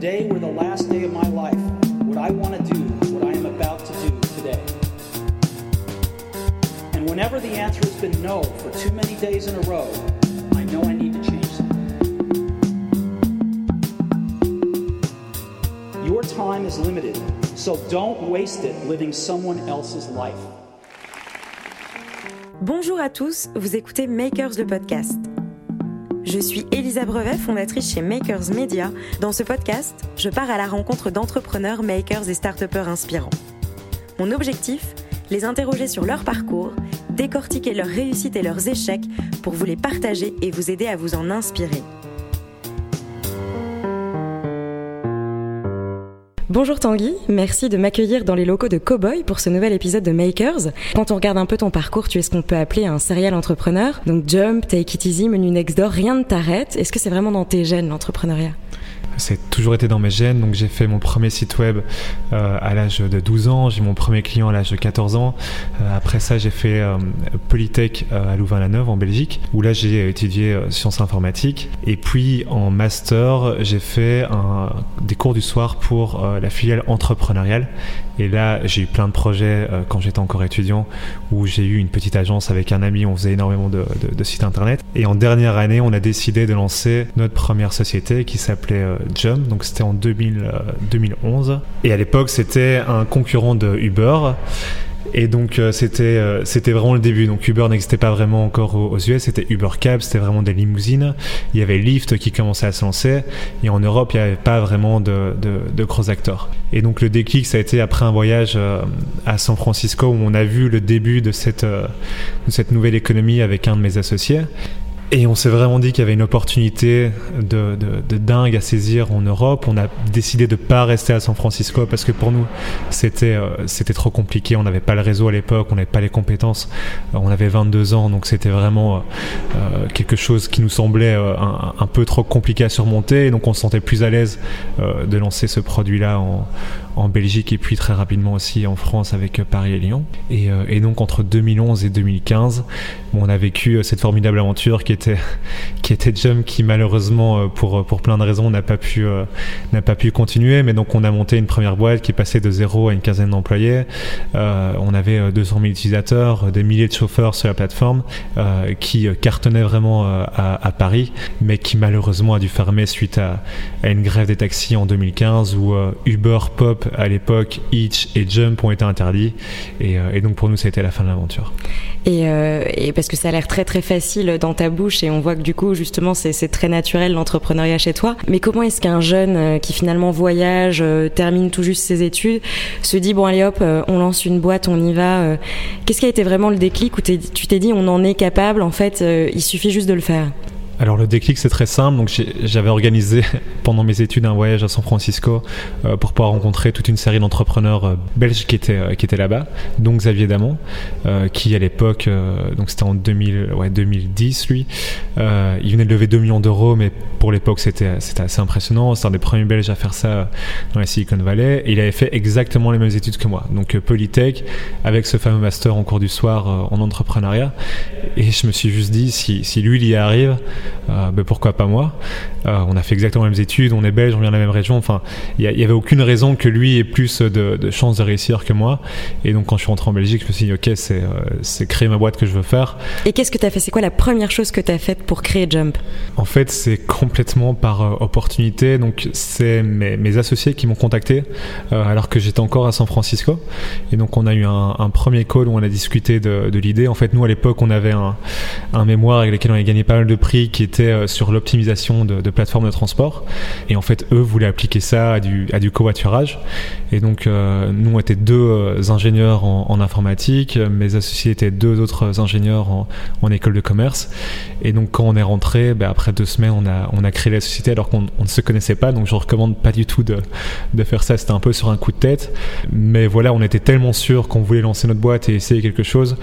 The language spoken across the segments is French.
day were the last day of my life, would I want to do what I am about to do today? And whenever the answer has been no for too many days in a row, I know I need to change something. Your time is limited, so don't waste it living someone else's life. Bonjour à tous, vous écoutez Makers le podcast. Je suis Elisa Brevet, fondatrice chez Makers Media. Dans ce podcast, je pars à la rencontre d'entrepreneurs, makers et start inspirants. Mon objectif Les interroger sur leur parcours, décortiquer leurs réussites et leurs échecs pour vous les partager et vous aider à vous en inspirer. Bonjour Tanguy, merci de m'accueillir dans les locaux de Cowboy pour ce nouvel épisode de Makers. Quand on regarde un peu ton parcours, tu es ce qu'on peut appeler un serial entrepreneur. Donc Jump, Take It Easy, Menu Next Door, rien ne t'arrête. Est-ce que c'est vraiment dans tes gènes l'entrepreneuriat? C'est toujours été dans mes gènes. Donc j'ai fait mon premier site web euh, à l'âge de 12 ans, j'ai mon premier client à l'âge de 14 ans. Euh, après ça, j'ai fait euh, Polytech à Louvain-la-Neuve en Belgique, où là j'ai étudié sciences informatiques. Et puis en master, j'ai fait des cours du soir pour la filiale entrepreneuriale. Et là, j'ai eu plein de projets quand j'étais encore étudiant, où j'ai eu une petite agence avec un ami, on faisait énormément de sites internet. Et en dernière année, on a décidé de lancer notre première société qui s'appelait Jump, donc c'était en 2000, 2011. Euh, Et à l'époque, c'était un concurrent de Uber. Et donc euh, c'était euh, c'était vraiment le début. Donc Uber n'existait pas vraiment encore aux, US, c'était Uber Cab, c'était vraiment des limousines. Il y avait Lyft qui commençait à se lancer. Et en Europe, il n'y avait pas vraiment de, de, de. Et donc le déclic, ça a été après un voyage à San Francisco où on a vu le début de cette nouvelle économie avec un de mes associés. Et on s'est vraiment dit qu'il y avait une opportunité de, de, de, dingue à saisir en Europe. On a décidé de pas rester à San Francisco parce que pour nous, c'était euh, c'était trop compliqué. On n'avait pas le réseau à l'époque, on n'avait pas les compétences. Euh, on avait 22 ans, donc c'était vraiment euh, quelque chose qui nous semblait euh, un, un, peu trop compliqué à surmonter. Et donc on se sentait plus à l'aise euh, de lancer ce produit-là en, en Belgique et puis très rapidement aussi en France avec Paris et Lyon. Et, et donc entre 2011 et 2015, on a vécu cette formidable aventure qui était qui était Jump qui malheureusement pour pour plein de raisons n'a pas pu euh, n'a pas pu continuer mais donc on a monté une première boîte qui est passée de zéro à une quinzaine d'employés euh, on avait 200 000 utilisateurs des milliers de chauffeurs sur la plateforme euh, qui cartonnaient vraiment à, à, Paris mais qui malheureusement a dû fermer suite à, à une grève des taxis en 2015 où Uber Pop à l'époque Hitch et Jump ont été interdits et, et donc pour nous ça a été la fin de l'aventure et, et parce que ça a l'air très très facile dans ta bouche et on voit que du coup justement c'est très naturel l'entrepreneuriat chez toi. Mais comment est-ce qu'un jeune euh, qui finalement voyage, euh, termine tout juste ses études, se dit bon allez hop, euh, on lance une boîte, on y va. Qu'est-ce qui a été vraiment le déclic où tu t'es dit on en est capable, en fait il suffit juste de le faire? Alors le déclic c'est très simple. Donc j'avais organisé pendant mes études un voyage à San Francisco euh, pour pouvoir rencontrer toute une série d'entrepreneurs euh, belges qui étaient euh, étaient là-bas. Donc Xavier Damon, qui à l'époque, donc c'était en 2000, ouais 2010 lui, il venait de lever 2 millions d'euros, mais pour l'époque c'était assez impressionnant. C'est un des premiers Belges à faire ça dans la Silicon Valley. Il avait fait exactement les mêmes études que moi. Donc Polytech avec ce fameux master en cours du soir en entrepreneuriat. Et je me suis juste dit si si lui il y arrive euh, ben pourquoi pas moi euh, On a fait exactement les mêmes études, on est belge, on vient de la même région. Enfin, il n'y avait aucune raison que lui ait plus de, de chances de réussir que moi. Et donc, quand je suis rentré en Belgique, je me suis dit, ok, c'est euh, créer ma boîte que je veux faire. Et qu'est-ce que tu as fait? C'est quoi la première chose que tu as faite pour créer Jump? En fait, c'est complètement par opportunité. Donc, c'est mes, mes, associés qui m'ont contacté alors que j'étais encore à San Francisco. Et donc, on a eu un, un premier call où on a discuté de, de l'idée. En fait, nous, à l'époque, on avait un, un mémoire avec lequel on avait gagné pas mal de prix qui était euh, sur l'optimisation de, de, plateformes de transport. Et en fait, eux voulaient appliquer ça à du, à du covoiturage. Et donc, euh, nous, on était deux euh, ingénieurs en, en, informatique. Mes associés étaient deux autres ingénieurs en, en, école de commerce. Et donc, quand on est rentré, bah, après deux semaines, on a, on a créé la société alors qu'on ne se connaissait pas. Donc, je recommande pas du tout de, de faire ça. C'était un peu sur un coup de tête. Mais voilà, on était tellement sûr qu'on voulait lancer notre boîte et essayer quelque chose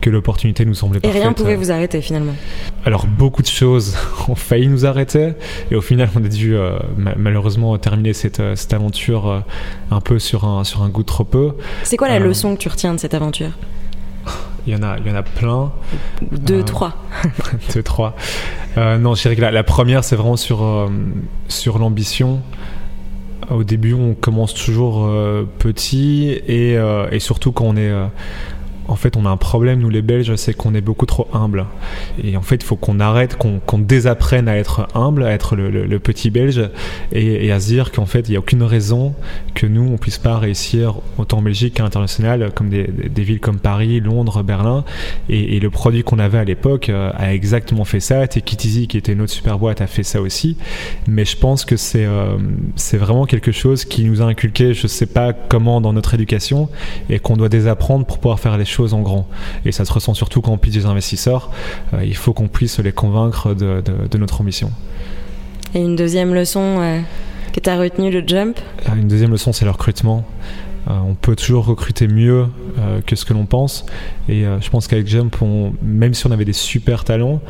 que l'opportunité nous semblait parfaite. Et rien pouvait vous arrêter finalement Alors, beaucoup de choses ont failli nous arrêter. Et au final, on a dû euh, malheureusement terminer cette, cette aventure euh, un peu sur un, sur un goût trop peu. C'est quoi la euh, leçon que tu retiens de cette aventure? Il y en a, il y en a plein. Deux, euh, trois. deux, trois. Euh, non, je dirais que la, la première, c'est vraiment sur, euh, sur l'ambition. au début, on commence toujours petit et, et, surtout quand on est en fait, on a un problème, nous les Belges, c'est qu'on est beaucoup trop humble. Et en fait, il faut qu'on arrête, qu'on désapprenne à être humble, à être le, petit Belge, et, à se dire qu'en fait, il n'y a aucune raison que nous, on puisse pas réussir autant en Belgique qu'à l'international, comme des, villes comme Paris, Londres, Berlin. Et, le produit qu'on avait à l'époque euh, a exactement fait ça. Tekitizi, qui était notre super boîte, a fait ça aussi. Mais je pense que c'est euh, c'est vraiment quelque chose qui nous a inculqué, je ne sais pas comment, dans notre éducation, et qu'on doit désapprendre pour pouvoir faire les choses en grand. Et ça se ressent surtout quand on pitch des investisseurs. Euh, il faut qu'on puisse les convaincre de, notre ambition. Et une deuxième leçon euh, que tu as retenue de Jump? Euh, Une deuxième leçon, c'est le recrutement. on peut toujours recruter mieux que ce que l'on pense. Et je pense qu'avec Jump, même si on avait des super talents,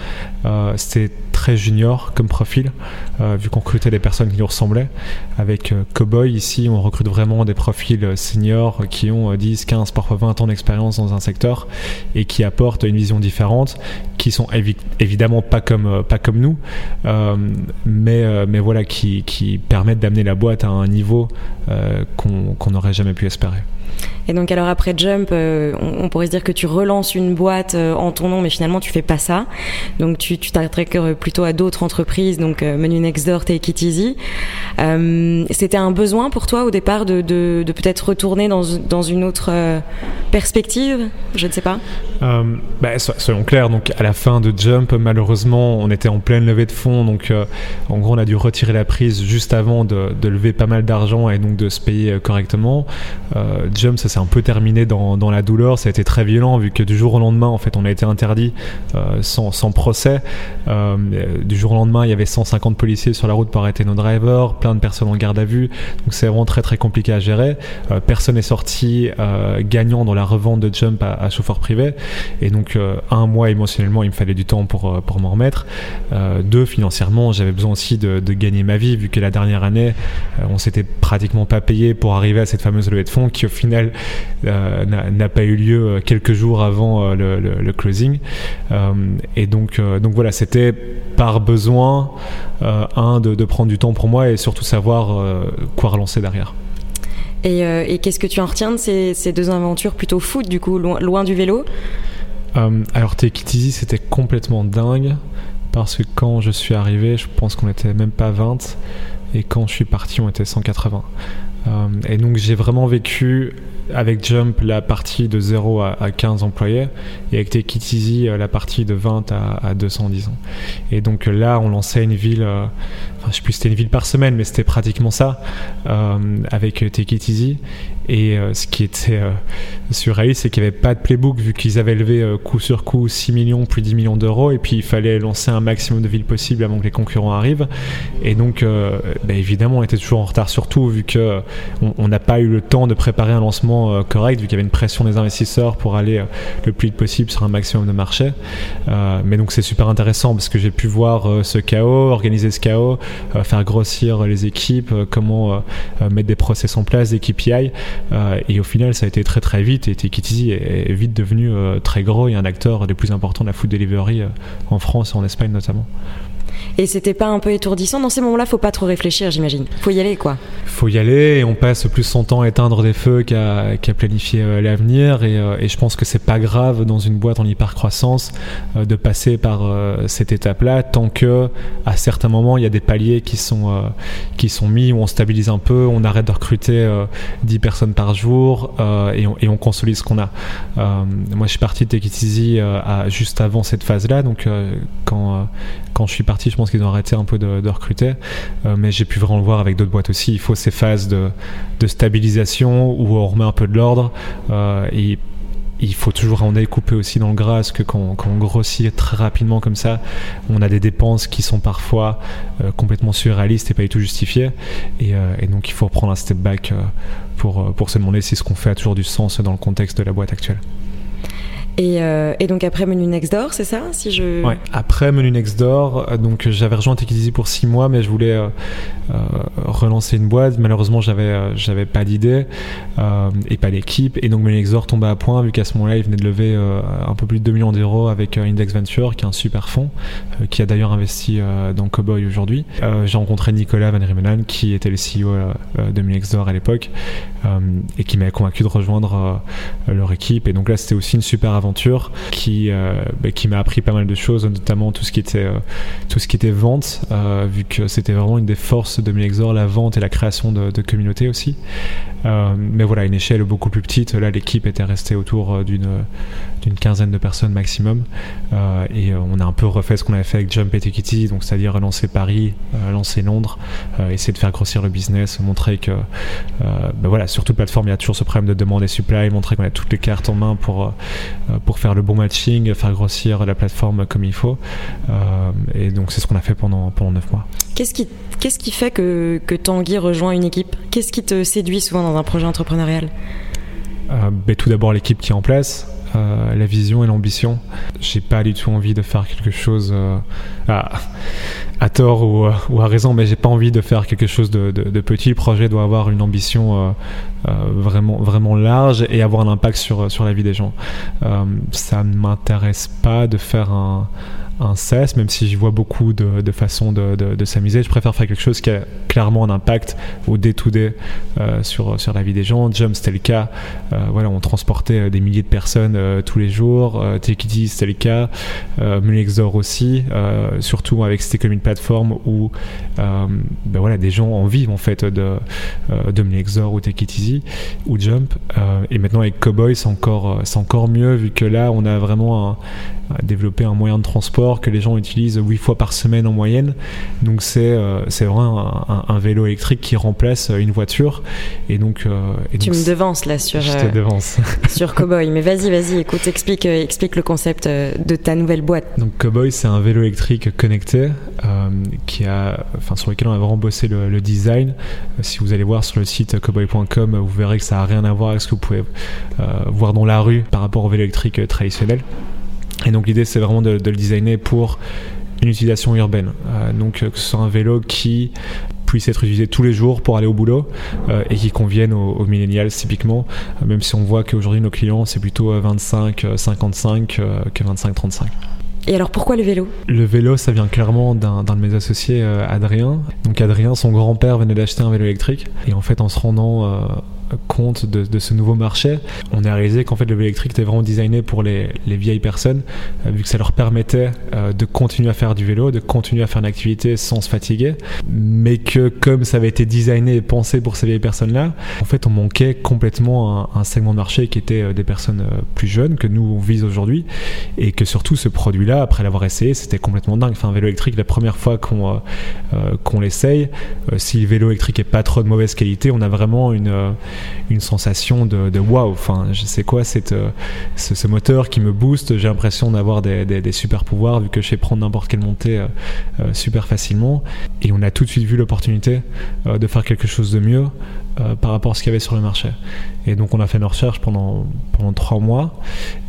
c'était très junior comme profil, euh, vu qu'on recrutait des personnes qui nous ressemblaient. Avec euh, Cowboy, ici, on recrute vraiment des profils euh, seniors qui ont 10, 15, parfois 20 ans d'expérience dans un secteur et qui apportent une vision différente, qui sont évidemment pas comme, pas comme nous, mais, mais voilà, qui, qui permettent d'amener la boîte à un niveau qu'on n'aurait jamais pu espérer. Et donc alors après Jump, euh, on, pourrait se dire que tu relances une boîte euh, en ton nom, mais finalement tu fais pas ça. Donc tu t'intéresses plutôt à d'autres entreprises, donc euh, Menu Next Door, Take It Easy. C'était un besoin pour toi au départ de, peut-être retourner dans, une autre perspective? Je ne sais pas. Bah, soyons clairs, donc à la fin de Jump, malheureusement, on était en pleine levée de fonds, donc en gros on a dû retirer la prise juste avant de lever pas mal d'argent et donc de se payer correctement. Jump, ça s'est un peu terminé dans, dans, la douleur. Ça a été très violent vu que du jour au lendemain, en fait, on a été interdit euh, sans, sans, procès. Euh, du jour au lendemain, il y avait 150 policiers sur la route pour arrêter nos drivers, plein de personnes en garde à vue. Donc c'est vraiment très très compliqué à gérer. Euh, personne n'est sorti gagnant dans la revente de Jump à, à chauffeur privé. Et donc un mois émotionnellement, il me fallait du temps pour pour m'en remettre. deux, financièrement, j'avais besoin aussi de, de, gagner ma vie vu que la dernière année, on s'était pratiquement pas payé pour arriver à cette fameuse levée de fonds qui au final euh, n'a pas eu lieu euh, quelques jours avant euh, le, closing. et donc, donc voilà, c'était par besoin, un, de, prendre du temps pour moi et surtout savoir quoi relancer derrière. Et, qu'est-ce que tu en retiens de ces, deux aventures plutôt foot, du coup, loin, du vélo? Alors, Take c'était complètement dingue parce que quand je suis arrivé, je pense qu'on n'était même pas 20 et quand je suis parti, on était 180. Et donc j'ai vraiment vécu avec Jump la partie de 0 à, 15 employés et avec Take Easy la partie de 20 à, à 210 ans. Et donc là, on lançait une ville, euh, enfin, je sais plus c'était une ville par semaine, mais c'était pratiquement ça euh, avec Take It Easy. Et euh, ce qui était euh, surréaliste, c'est qu'il n'y avait pas de playbook vu qu'ils avaient levé euh, coup sur coup 6 millions, plus 10 millions d'euros. Et puis il fallait lancer un maximum de villes possibles avant que les concurrents arrivent. Et donc, bah, évidemment, on était toujours en retard, surtout vu qu'on on n'a pas eu le temps de préparer un lancement correct, vu qu'il y avait une pression des investisseurs pour aller le plus vite possible sur un maximum de marchés. mais donc, c'est super intéressant parce que j'ai pu voir ce chaos, organiser ce chaos, faire grossir les équipes, comment mettre des process en place, des KPI. Euh, et au final, ça a été très très vite. Et Tikitizi est, vite devenu euh, très gros et un acteur des plus importants de la food delivery euh, en France et en Espagne notamment. Et c'était pas un peu étourdissant Dans ces moments-là, faut pas trop réfléchir, j'imagine. Faut y aller, quoi. Faut y aller et on passe plus son temps à éteindre des feux qu'à planifier euh, l'avenir. Euh, et, je pense que c'est pas grave dans une boîte en hyper croissance euh, de passer par cette étape-là tant que à certains moments il y a des paliers qui sont qui sont mis où on stabilise un peu, on arrête de recruter 10 personnes par jour et on, et, on, consolide ce qu'on a. moi, je suis parti de Take It Easy juste avant cette phase-là, donc quand quand je suis parti, je qu'ils ont arrêté un peu de, recruter. Euh, mais j'ai pu vraiment le voir avec d'autres boîtes aussi. Il faut ces phases de, stabilisation où on remet un peu de l'ordre. Euh, et il faut toujours en couper aussi dans le gras, parce que quand, on grossit très rapidement comme ça, on a des dépenses qui sont parfois euh, complètement surréalistes et pas du tout justifiées. Et, donc il faut reprendre un step back pour se demander si ce qu'on fait a toujours du sens dans le contexte de la boîte actuelle. Et, euh, et, donc après Menu Next Door, c'est ça si je... Ouais, après Menu Next Door, euh, donc j'avais rejoint Techeasy pour six mois, mais je voulais euh, euh, relancer une boîte. Malheureusement, j'avais euh, j'avais pas d'idée et pas d'équipe. Et donc Menu Next Door tombait à point, vu qu'à ce moment-là, il venait de lever un peu plus de 2 millions d'euros avec Index Venture, qui est un super fonds, qui a d'ailleurs investi dans Cowboy aujourd'hui. J'ai rencontré Nicolas Van Rimenen, qui était le CEO de Menu Next Door à l'époque, et qui m'a convaincu de rejoindre leur équipe. Et donc là, c'était aussi une super aventure qui, euh, bah, qui m'a appris pas mal de choses, notamment tout ce qui était, euh, vente, euh, vu que c'était vraiment une des forces de Milexor, la vente et la création de, de communautés aussi. mais voilà, une échelle beaucoup plus petite. Là, l'équipe était restée autour d'une quinzaine de personnes maximum. et on a un peu refait ce qu'on avait fait avec Jump et Tikiti, donc c'est-à-dire lancer Paris, lancer Londres, essayer de faire grossir le business, montrer que, ben voilà, sur toute plateforme, il y a toujours ce problème de demande et supply, montrer qu'on a toutes les cartes en main pour, pour faire le bon matching, faire grossir la plateforme comme il faut. Euh, et donc c'est ce qu'on a fait pendant, pendant 9 mois. Qu'est-ce qui, qu'est-ce qui fait que, que Tanguy rejoint une équipe? Qu'est-ce qui te séduit souvent dans un projet entrepreneurial? Euh, ben, Tout d'abord l'équipe qui est en place. La vision et l'ambition. J'ai pas du tout envie de faire quelque chose à, à, tort ou, ou, à raison, mais j'ai pas envie de faire quelque chose de, de, petit. Le projet doit avoir une ambition euh, vraiment, vraiment large et avoir un impact sur, sur la vie des gens. Euh, ça ne m'intéresse pas de faire un, un cesse, même si j'y vois beaucoup de, façons de, s'amuser. Je préfère faire quelque chose qui a clairement un impact au day-to-day euh, sur, sur la vie des gens. Jump, c'était le cas. Euh, voilà, on transportait des milliers de personnes euh, tous les jours. Euh, Take It c'était le cas. Euh, Mulexor aussi, surtout avec c'était comme une plateforme où ben voilà, des gens en vivent en fait de, de Mulexor ou Take It Easy ou Jump. et maintenant avec Cowboy, c'est encore, encore mieux vu que là, on a vraiment un, développer un moyen de transport que les gens utilisent 8 fois par semaine en moyenne. Donc c'est euh, c'est vraiment un, un, vélo électrique qui remplace une voiture. Et donc, euh, et tu donc me devances là sur, je te devance. sur Cowboy. Mais vas-y, vas-y, écoute, explique, euh, explique le concept de ta nouvelle boîte. Donc Cowboy, c'est un vélo électrique connecté euh, qui a, enfin, sur lequel on a vraiment bossé le, le design. si vous allez voir sur le site cowboy.com, vous verrez que ça n'a rien à voir avec ce que vous pouvez voir dans la rue par rapport au vélo électrique traditionnel. Et donc l'idée c'est vraiment de, de, le designer pour une utilisation urbaine. Euh, donc que ce soit un vélo qui puisse être utilisé tous les jours pour aller au boulot euh, et qui convienne aux, aux millennials typiquement, euh, même si on voit qu'aujourd'hui nos clients c'est plutôt 25-55 que 25-35. Et alors pourquoi le vélo? Le vélo, ça vient clairement d'un de mes associés, euh, Adrien. Donc Adrien, son grand-père venait d'acheter un vélo électrique. Et en fait, en se rendant euh, compte de, ce nouveau marché, on a réalisé qu'en fait le vélo électrique était vraiment designé pour les, les vieilles personnes, euh, vu que ça leur permettait euh, de continuer à faire du vélo, de continuer à faire une activité sans se fatiguer, mais que comme ça avait été designé et pensé pour ces vieilles personnes-là, en fait on manquait complètement un, un, segment de marché qui était euh, des personnes plus jeunes que nous on vise aujourd'hui, et que surtout ce produit-là, après l'avoir essayé, c'était complètement dingue. Enfin un vélo électrique, la première fois qu'on qu'on l'essaye, si le vélo électrique est pas trop de mauvaise qualité, on a vraiment une une sensation de, de waouh. Enfin, je sais quoi, euh, ce, moteur qui me booste. J'ai l'impression d'avoir des, des, des, super pouvoirs vu que je sais prendre n'importe quelle montée euh, euh, super facilement. Et on a tout de suite vu l'opportunité euh, de faire quelque chose de mieux euh, par rapport à ce qu'il y avait sur le marché. Et donc on a fait nos recherches pendant, pendant trois mois.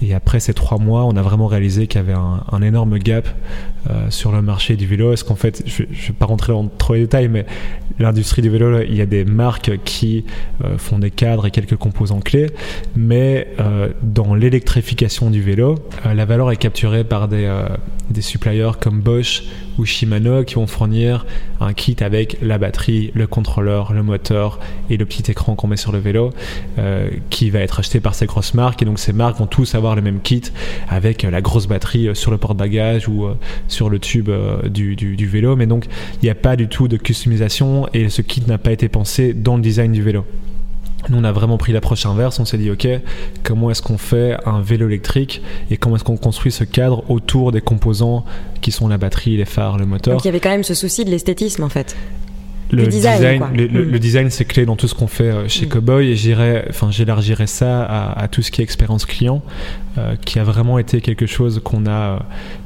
Et après ces trois mois, on a vraiment réalisé qu'il y avait un, énorme gap euh, sur le marché du vélo. Est-ce qu'en fait, je ne vais pas rentrer dans trop les détails, mais l'industrie du vélo, il y a des marques qui euh, font des cadres et quelques composants clés. Mais euh, dans l'électrification du vélo, euh, la valeur est capturée par des, des suppliers comme Bosch ou Shimano qui vont fournir un kit avec la batterie, le contrôleur, le moteur et le petit écran qu'on met sur le vélo qui va être acheté par ces grosses marques et donc ces marques vont tous avoir le même kit avec la grosse batterie sur le porte-bagages ou sur le tube du, du, du, vélo mais donc il n'y a pas du tout de customisation et ce kit n'a pas été pensé dans le design du vélo. Nous, on a vraiment pris l'approche inverse. On s'est dit, OK, comment est-ce qu'on fait un vélo électrique et comment est-ce qu'on construit ce cadre autour des composants qui sont la batterie, les phares, le moteur? Donc il y avait quand même ce souci de l'esthétisme en fait. Le, design, design le, mmh. le, design c'est clé dans tout ce qu'on fait chez mmh. Cowboy et j'irais, enfin j'élargirais ça à, à, tout ce qui est expérience client, euh, qui a vraiment été quelque chose qu'on a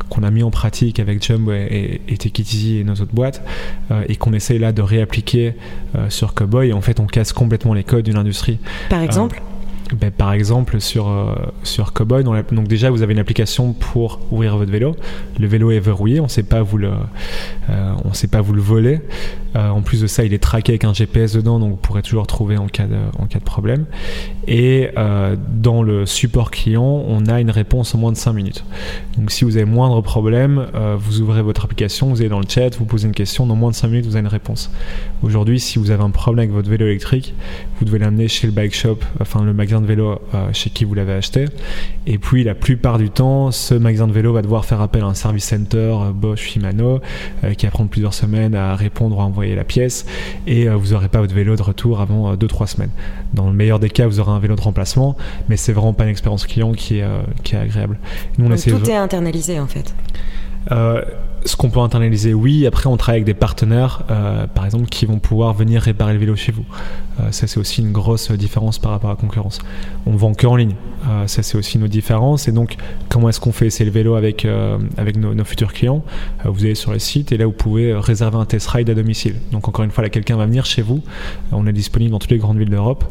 qu'on a mis en pratique avec Jumbo et, et, et et nos autres boîtes euh, et qu'on essaye là de réappliquer euh, sur Cowboy et en fait on casse complètement les codes d'une industrie. Par exemple ben, par exemple sur, sur Cowboy, donc déjà vous avez une application pour ouvrir votre vélo. Le vélo est verrouillé, on ne sait pas vous le, on sait pas vous le voler. en plus de ça, il est traqué avec un GPS dedans, donc vous pourrez toujours trouver en cas de, en cas de problème. Et dans le support client, on a une réponse en moins de 5 minutes. Donc si vous avez moindre problème, vous ouvrez votre application, vous allez dans le chat, vous posez une question, dans moins de 5 minutes, vous avez une réponse. Aujourd'hui, si vous avez un problème avec votre vélo électrique, vous devez l'amener chez le bike shop, enfin le magasin de vélo euh, chez qui vous l'avez acheté. Et puis la plupart du temps, ce magasin de vélo va devoir faire appel à un service center euh, Bosch Shimano euh, qui va prendre plusieurs semaines à répondre ou à envoyer la pièce. Et vous n'aurez pas votre vélo de retour avant 2-3 semaines. Dans le meilleur des cas, vous aurez un vélo de remplacement, mais c'est vraiment pas une expérience client qui est, qui est agréable. Nous, on tout est internalisé en fait. Euh, ce qu'on peut internaliser, oui. Après, on travaille avec des partenaires, euh, par exemple, qui vont pouvoir venir réparer le vélo chez vous. Euh, ça, c'est aussi une grosse différence par rapport à la concurrence. On vend que en ligne. Ça, c'est aussi nos différences. Et donc, comment est-ce qu'on fait essayer le vélo avec, avec nos, futurs clients Vous allez sur le site et là, vous pouvez réserver un test ride à domicile. Donc, encore une fois, là, quelqu'un va venir chez vous. on est disponible dans toutes les grandes villes d'Europe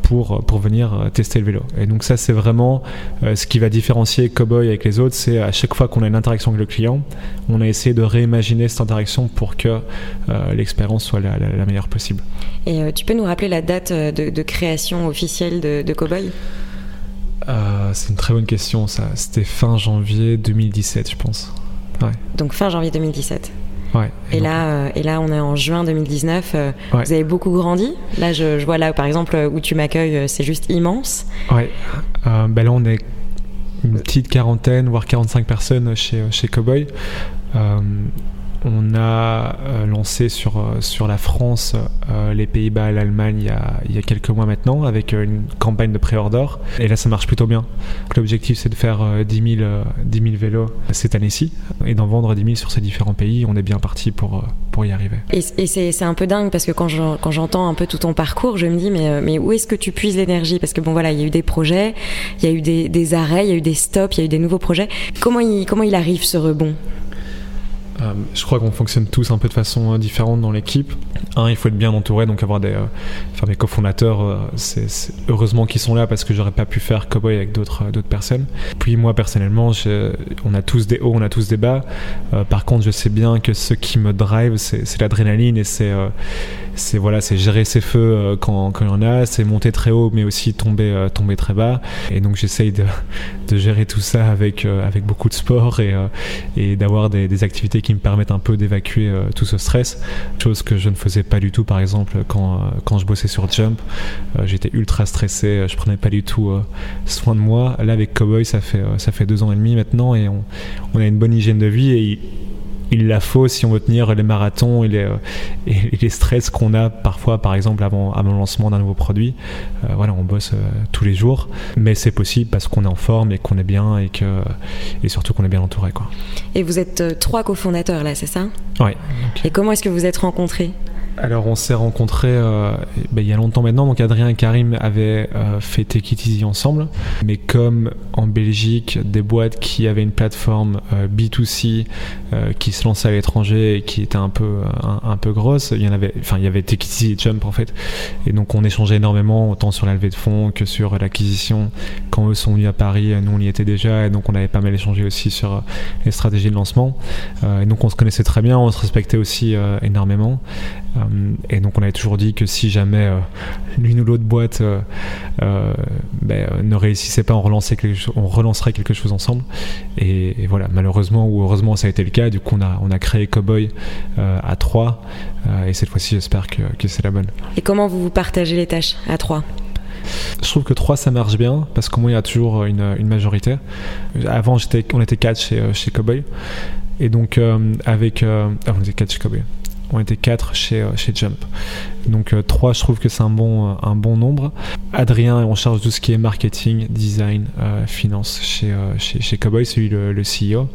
pour, pour venir tester le vélo. Et donc, ça, c'est vraiment ce qui va différencier Cowboy avec les autres. C'est à chaque fois qu'on a une interaction avec le client, on a essayé de réimaginer cette interaction pour que euh, l'expérience soit la, meilleure possible. Et euh, tu peux nous rappeler la date euh, de, création officielle de, de Cowboy? C'est une très bonne question, ça. C'était fin janvier 2017, je pense. Donc fin janvier 2017. Ouais, et, là, et là, on est en juin 2019. Vous avez beaucoup grandi? Là, je, vois là, par exemple, où tu m'accueilles, c'est juste immense. Ouais. ben là, on est une petite quarantaine, voire 45 personnes chez, chez Cowboy. Euh, on a euh, lancé sur, euh, sur la France, les Pays-Bas et l'Allemagne il, il, y a quelques mois maintenant avec une campagne de pré-order. Et là, ça marche plutôt bien. L'objectif, c'est de faire 10 000, 10 000 vélos cette année-ci et d'en vendre 10 000 sur ces différents pays. On est bien parti pour, pour y arriver. Et, c'est un peu dingue parce que quand j'entends un peu tout ton parcours, je me dis, mais, mais où est-ce que tu puises l'énergie? Parce que bon, voilà, il y a eu des projets, il y a eu des, arrêts, il y a eu des stops, il y a eu des nouveaux projets. Comment il, comment il arrive ce rebond? euh, je crois qu'on fonctionne tous un peu de façon euh, différente dans l'équipe. Un, il faut être bien entouré, donc avoir des, euh, enfin, mes cofondateurs, c'est, heureusement qu'ils sont là parce que j'aurais pas pu faire Cowboy avec d'autres, d'autres personnes. Puis moi personnellement, on a tous des hauts, on a tous des bas. par contre, je sais bien que ce qui me drive, c'est, l'adrénaline et c'est, c'est voilà, gérer ses feux quand, quand il y en a, c'est monter très haut, mais aussi tomber, tomber très bas. Et donc j'essaye de, de gérer tout ça avec, avec beaucoup de sport et, et d'avoir des, des activités qui me permettent un peu d'évacuer euh, tout ce stress, chose que je ne faisais pas du tout par exemple quand, euh, je bossais sur Jump. Euh, j'étais ultra stressé, je prenais pas du tout soin de moi. Là avec Cowboy, ça fait, ça fait deux ans et demi maintenant et on, on a une bonne hygiène de vie et il la faut si on veut tenir les marathons et les, euh, et les stress qu'on a parfois, par exemple, avant, avant le lancement d'un nouveau produit. Euh, voilà, on bosse euh, tous les jours, mais c'est possible parce qu'on est en forme et qu'on est bien et, que, et surtout qu'on est bien entouré. Quoi. Et vous êtes trois cofondateurs là, c'est ça? Oui. Et comment est-ce que vous êtes rencontrés? Alors on s'est rencontrés euh, ben, il y a longtemps maintenant, donc Adrien et Karim avaient euh, fait Take Easy ensemble, mais comme en Belgique, des boîtes qui avaient une plateforme euh, B2C qui se lançait à l'étranger et qui était un peu, un, peu grosse, il y en avait, enfin il y avait Take Easy et Jump en fait, et donc on échangeait énormément, autant sur la levée de fonds que sur l'acquisition. Quand eux sont venus à Paris, nous on y était déjà, et donc on avait pas mal échangé aussi sur les stratégies de lancement, et donc on se connaissait très bien, on se respectait aussi énormément. Euh, et donc on avait toujours dit que si jamais euh, l'une ou l'autre boîte euh, ben, ne réussissait pas, on, relançait quelque on relancerait quelque chose ensemble. Et, voilà, malheureusement ou heureusement ça a été le cas. Du coup on a, on a créé Cowboy à 3 et cette fois-ci j'espère que, que c'est la bonne. Et comment vous vous partagez les tâches à 3 je trouve que 3 ça marche bien parce qu'au moins il y a toujours une, une majorité. Avant j'étais, on était 4 chez, chez Cowboy et donc avec... Ah, on était 4 chez Cowboy on était 4 chez, euh, chez Jump. Donc 3, euh, je trouve que c'est un bon, euh, un bon nombre. Adrien est en charge de tout ce qui est marketing, design, finance chez, chez, Cowboy, c'est lui le, CEO.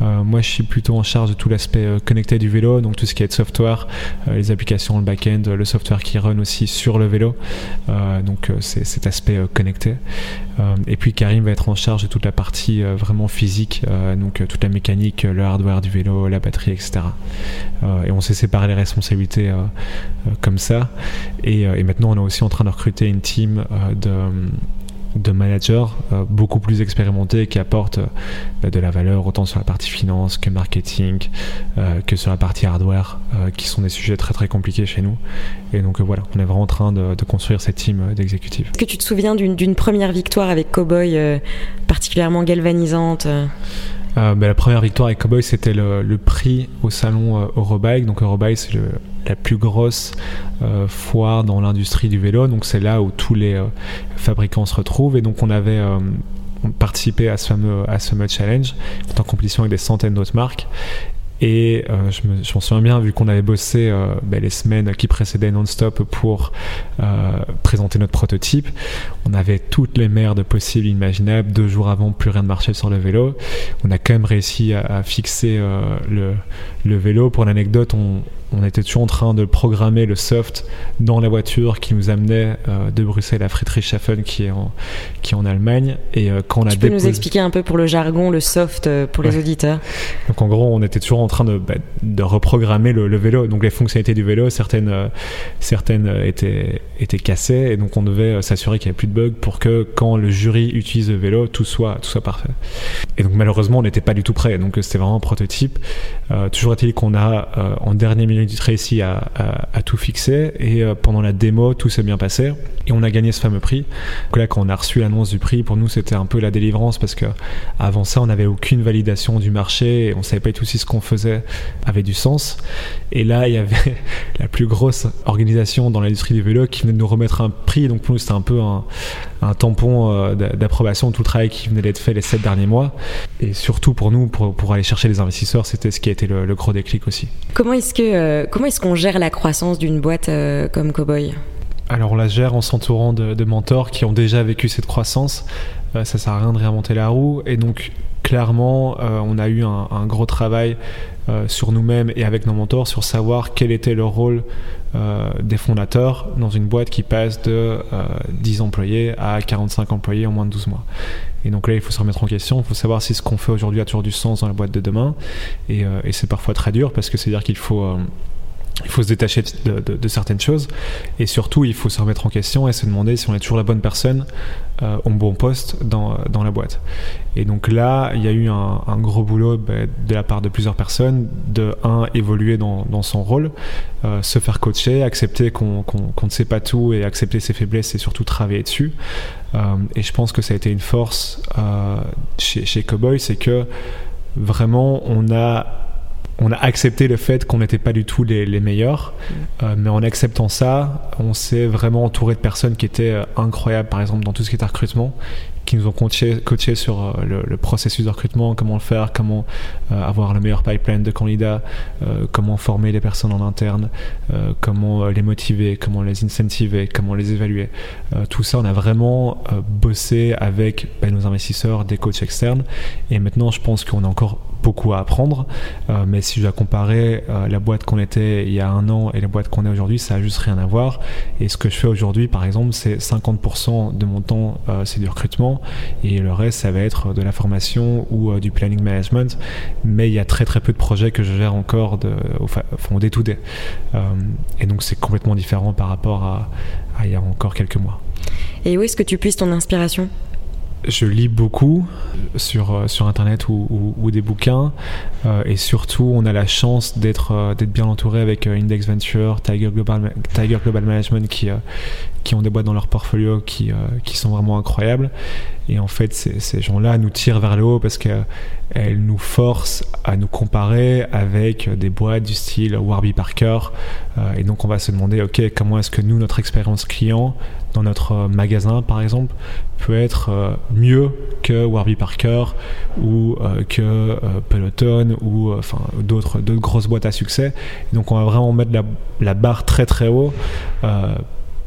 Moi, je suis plutôt en charge de tout l'aspect connecté du vélo, donc tout ce qui est software, les applications, le back-end, le software qui run aussi sur le vélo. donc, c'est cet aspect connecté. et puis, Karim va être en charge de toute la partie vraiment physique, donc toute la mécanique, le hardware du vélo, la batterie, etc. et on s'est séparé les responsabilités comme ça. Et, et, maintenant, on est aussi en train de recruter une team de de managers euh, beaucoup plus expérimentés qui apportent euh, de la valeur autant sur la partie finance que marketing, euh, que sur la partie hardware, qui sont des sujets très très compliqués chez nous. Et donc voilà, on est vraiment en train de, construire cette team d'exécutifs. Est-ce que tu te souviens d'une première victoire avec Cowboy particulièrement galvanisante ben, La première victoire avec Cowboy, c'était le, prix au salon Eurobike. Donc Eurobike, c'est la plus grosse euh, foire dans l'industrie du vélo. Donc c'est là où tous les euh, fabricants se retrouvent. Et donc on avait euh, participé à ce fameux, à ce fameux challenge en compétition avec des centaines d'autres marques. Et euh, je, me, m'en souviens bien, vu qu'on avait bossé euh, ben, les semaines qui précédaient non-stop pour euh, présenter notre prototype, on avait toutes les merdes possibles, imaginables. Deux jours avant, plus rien ne marchait sur le vélo. On a quand même réussi à, fixer le, vélo. Pour l'anecdote, on, on, était toujours en train de programmer le soft dans la voiture qui nous amenait de Bruxelles à Friedrichshafen, qui est en, qui est en Allemagne. Et quand on a tu peux nous expliquer un peu pour le jargon, le soft pour les auditeurs? Donc en gros, on était toujours en train de, bah, de reprogrammer le, vélo. Donc les fonctionnalités du vélo, certaines, euh, certaines euh, étaient, étaient cassées et donc on devait euh, s'assurer qu'il n'y avait plus de bugs pour que quand le jury utilise le vélo, tout soit, tout soit parfait. Et donc malheureusement, on n'était pas du tout prêt. Donc c'était vraiment un prototype. toujours est-il qu'on a en dernière minute réussi à, à, tout fixer et pendant la démo, tout s'est bien passé et on a gagné ce fameux prix. Là, quand on a reçu l'annonce du prix, pour nous, c'était un peu la délivrance parce que avant ça, on n'avait aucune validation du marché et on savait pas du tout si ce qu'on faisait avait du sens. Et là, il y avait la plus grosse organisation dans l'industrie du vélo qui venait de nous remettre un prix. Donc pour nous, c'était un peu un, tampon euh, d'approbation de tout le travail qui venait d'être fait les sept derniers mois. Et surtout pour nous, pour, aller chercher les investisseurs, c'était ce qui a été le, gros déclic aussi. Comment est-ce que euh, comment est-ce qu'on gère la croissance d'une boîte euh, comme Cowboy? Alors on la gère en s'entourant de, mentors qui ont déjà vécu cette croissance. Ça sert à rien de réinventer la roue. Et donc clairement, on a eu un, gros travail euh, sur nous-mêmes et avec nos mentors sur savoir quel était le rôle euh, des fondateurs dans une boîte qui passe de 10 euh, employés à 45 employés en moins de 12 mois. Et donc là, il faut se remettre en question, il faut savoir si ce qu'on fait aujourd'hui a toujours du sens dans la boîte de demain. Et, et c'est parfois très dur parce que c'est-à-dire qu'il faut il faut se détacher de, certaines choses et surtout il faut se remettre en question et se demander si on est toujours la bonne personne euh, au bon poste dans, dans, la boîte. Et donc là, il y a eu un, gros boulot bah, de la part de plusieurs personnes de, un, évoluer dans, son rôle, euh, se faire coacher, accepter qu'on ne sait pas tout et accepter ses faiblesses et surtout travailler dessus. Euh, et je pense que ça a été une force euh, chez Cowboy, c'est que vraiment on a on a accepté le fait qu'on n'était pas du tout les, meilleurs, mm. euh, mais en acceptant ça, on s'est vraiment entouré de personnes qui étaient euh, incroyables, par exemple dans tout ce qui est recrutement, qui nous ont coaché, coaché sur euh, le, processus de recrutement, comment le faire, comment avoir le meilleur pipeline de candidats, comment former les personnes en interne, comment les motiver, comment les incentiver, comment les évaluer. tout ça, on a vraiment bossé avec ben, nos investisseurs, des coachs externes, et maintenant, je pense qu'on a encore beaucoup à apprendre. Euh, mais si je dois comparer euh, la boîte qu'on était il y a un an et la boîte qu'on est aujourd'hui, ça a juste rien à voir. Et ce que je fais aujourd'hui, par exemple, c'est 50% de mon temps, euh, c'est du recrutement, et le reste, ça va être de la formation ou du planning management. Mais il y a très très peu de projets que je gère encore au, au day to day. et donc c'est complètement différent par rapport à, à il y a encore quelques mois. Et où est-ce que tu puisses ton inspiration? Je lis beaucoup sur, euh, Internet ou, des bouquins. Euh, et surtout, on a la chance d'être euh, bien entouré avec Index Venture, Tiger Global, Tiger Global Management qui, qui ont des boîtes dans leur portfolio qui, qui sont vraiment incroyables. Et en fait, ces, gens-là nous tirent vers le haut parce qu'elles nous forcent à nous comparer avec des boîtes du style Warby Parker. et donc, on va se demander, OK, comment est-ce que nous, notre expérience client, dans notre magasin, par exemple, peut être euh, mieux que Warby Parker ou euh, que euh, Peloton ou enfin d'autres grosses boîtes à succès. donc on va vraiment mettre la, barre très très haut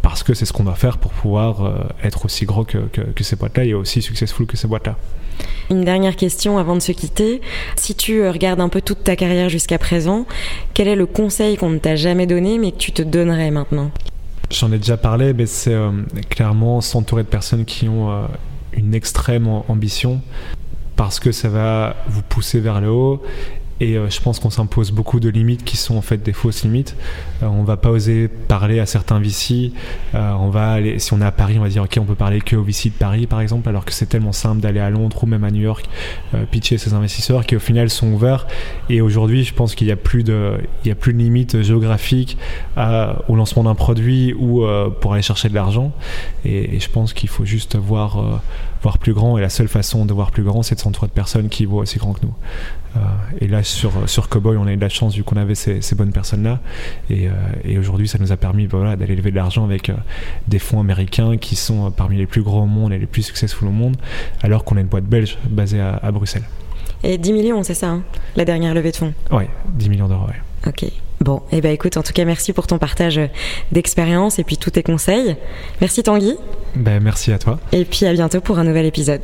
parce que c'est ce qu'on doit faire pour pouvoir être aussi gros que, que ces boîtes-là et aussi successful que ces boîtes-là. Une dernière question avant de se quitter. Si tu euh, regardes un peu toute ta carrière jusqu'à présent, quel est le conseil qu'on ne t'a jamais donné mais que tu te donnerais maintenant? J'en ai déjà parlé, mais c'est euh, clairement s'entourer de personnes qui ont euh, une extrême ambition parce que ça va vous pousser vers le haut et euh, je pense qu'on s'impose beaucoup de limites qui sont en fait des fausses limites. Euh, on va pas oser parler à certains VC. Euh, on va aller, si on est à Paris, on va dire ok, on peut parler que au VC de Paris par exemple, alors que c'est tellement simple d'aller à Londres ou même à New York pitcher ses investisseurs qui au final sont ouverts. Et aujourd'hui, je pense qu'il y a plus de, il y a plus de limites géographiques au lancement d'un produit ou pour aller chercher de l'argent. Et, et, je pense qu'il faut juste voir voir plus grand. Et la seule façon de voir plus grand, c'est de s'entourer de personnes qui voient aussi grand que nous. Euh, et là, sur, sur Cowboy, on a eu de la chance vu qu'on avait ces, ces, bonnes personnes-là. Et, euh, et aujourd'hui, ça nous a permis voilà, d'aller lever de l'argent avec euh, des fonds américains qui sont parmi les plus gros au monde et les plus successful au monde, alors qu'on a une boîte belge basée à, à Bruxelles. Et 10 millions, c'est ça, hein, la dernière levée de fonds? Oui, 10 millions d'euros, ouais. Ok. Bon, et eh ben écoute, en tout cas, merci pour ton partage d'expérience et puis tous tes conseils. Merci Tanguy. Ben, merci à toi. Et puis à bientôt pour un nouvel épisode.